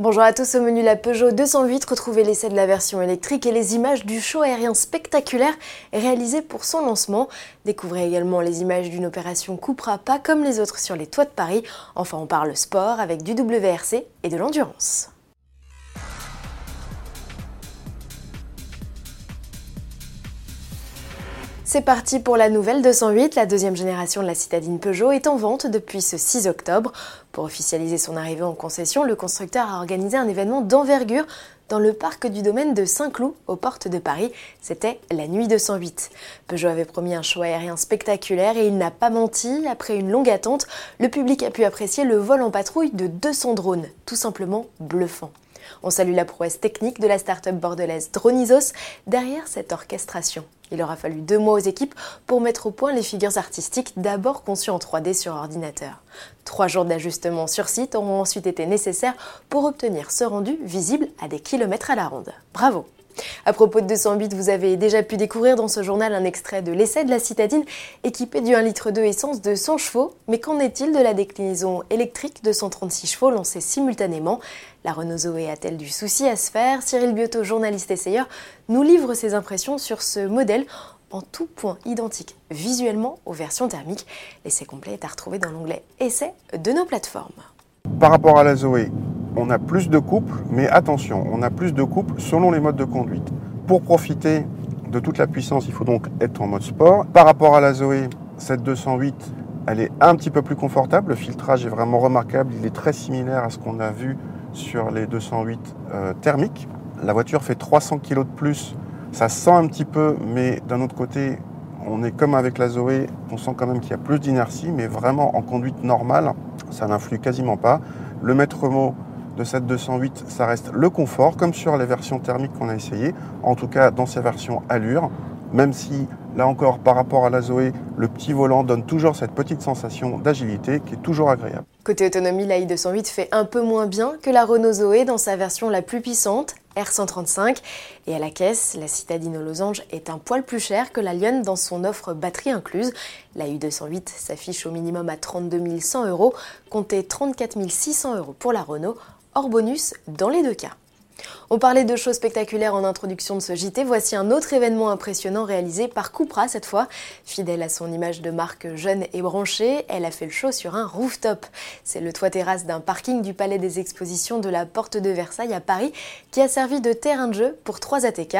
Bonjour à tous, au menu la Peugeot 208, retrouvez l'essai de la version électrique et les images du show aérien spectaculaire réalisé pour son lancement. Découvrez également les images d'une opération Coupera pas comme les autres sur les toits de Paris. Enfin, on parle sport avec du WRC et de l'endurance. C'est parti pour la nouvelle 208. La deuxième génération de la citadine Peugeot est en vente depuis ce 6 octobre. Pour officialiser son arrivée en concession, le constructeur a organisé un événement d'envergure dans le parc du domaine de Saint-Cloud, aux portes de Paris. C'était la nuit 208. Peugeot avait promis un show aérien spectaculaire et il n'a pas menti. Après une longue attente, le public a pu apprécier le vol en patrouille de 200 drones, tout simplement bluffant. On salue la prouesse technique de la start-up bordelaise Dronisos derrière cette orchestration. Il aura fallu deux mois aux équipes pour mettre au point les figures artistiques d'abord conçues en 3D sur ordinateur. Trois jours d'ajustement sur site auront ensuite été nécessaires pour obtenir ce rendu visible à des kilomètres à la ronde. Bravo à propos de 208, vous avez déjà pu découvrir dans ce journal un extrait de l'essai de la citadine équipé du 1 litre de essence de 100 chevaux. Mais qu'en est-il de la déclinaison électrique de 136 chevaux lancée simultanément? La Renault Zoé a-t-elle du souci à se faire? Cyril Biotto, journaliste essayeur, nous livre ses impressions sur ce modèle en tout point identique visuellement aux versions thermiques. L'essai complet est à retrouver dans l'onglet Essai de nos plateformes. Par rapport à la Zoé, on a plus de couples, mais attention, on a plus de couples selon les modes de conduite. Pour profiter de toute la puissance, il faut donc être en mode sport. Par rapport à la Zoé, cette 208, elle est un petit peu plus confortable. Le filtrage est vraiment remarquable. Il est très similaire à ce qu'on a vu sur les 208 euh, thermiques. La voiture fait 300 kg de plus. Ça sent un petit peu, mais d'un autre côté, on est comme avec la Zoé, on sent quand même qu'il y a plus d'inertie, mais vraiment en conduite normale, ça n'influe quasiment pas. Le maître mot de cette 208, ça reste le confort, comme sur les versions thermiques qu'on a essayées, en tout cas dans ces versions allure, même si là encore par rapport à la Zoé, le petit volant donne toujours cette petite sensation d'agilité qui est toujours agréable. Côté autonomie, la i208 fait un peu moins bien que la Renault Zoé dans sa version la plus puissante, R135. Et à la caisse, la citadine aux losanges est un poil plus cher que la Lyon dans son offre batterie incluse. La U208 s'affiche au minimum à 32 100 euros, comptez 34 600 euros pour la Renault bonus dans les deux cas. On parlait de choses spectaculaires en introduction de ce JT, voici un autre événement impressionnant réalisé par Cupra cette fois. Fidèle à son image de marque jeune et branchée, elle a fait le show sur un rooftop. C'est le toit terrasse d'un parking du Palais des Expositions de la Porte de Versailles à Paris qui a servi de terrain de jeu pour trois ATK.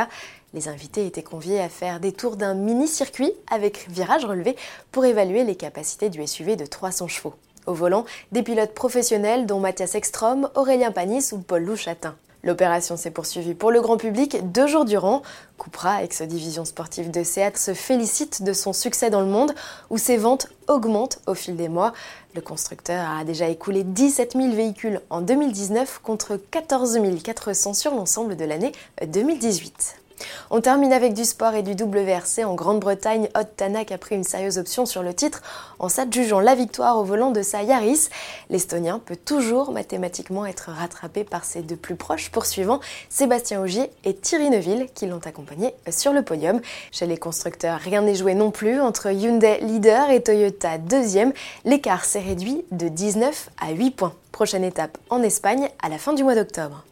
Les invités étaient conviés à faire des tours d'un mini-circuit avec virage relevé pour évaluer les capacités du SUV de 300 chevaux. Au volant, des pilotes professionnels dont Mathias Ekstrom, Aurélien Panis ou Paul Louchatin. L'opération s'est poursuivie pour le grand public deux jours durant. Cupra, ex-division sportive de Seat, se félicite de son succès dans le monde où ses ventes augmentent au fil des mois. Le constructeur a déjà écoulé 17 000 véhicules en 2019 contre 14 400 sur l'ensemble de l'année 2018. On termine avec du sport et du WRC en Grande-Bretagne. Hot Tanak a pris une sérieuse option sur le titre en s'adjugeant la victoire au volant de sa Yaris. L'Estonien peut toujours mathématiquement être rattrapé par ses deux plus proches poursuivants, Sébastien Ogier et Thierry Neuville, qui l'ont accompagné sur le podium. Chez les constructeurs, rien n'est joué non plus entre Hyundai leader et Toyota deuxième. L'écart s'est réduit de 19 à 8 points. Prochaine étape en Espagne à la fin du mois d'octobre.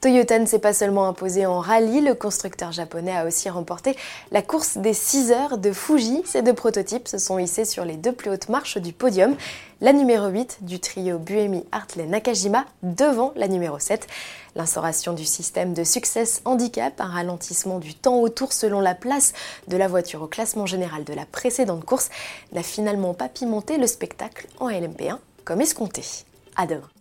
Toyota ne s'est pas seulement imposé en rallye, le constructeur japonais a aussi remporté la course des 6 heures de Fuji. Ces deux prototypes se sont hissés sur les deux plus hautes marches du podium. La numéro 8 du trio Buemi Hartley Nakajima devant la numéro 7. L'instauration du système de Success Handicap, un ralentissement du temps autour selon la place de la voiture au classement général de la précédente course, n'a finalement pas pimenté le spectacle en LMP1 comme escompté. Demain.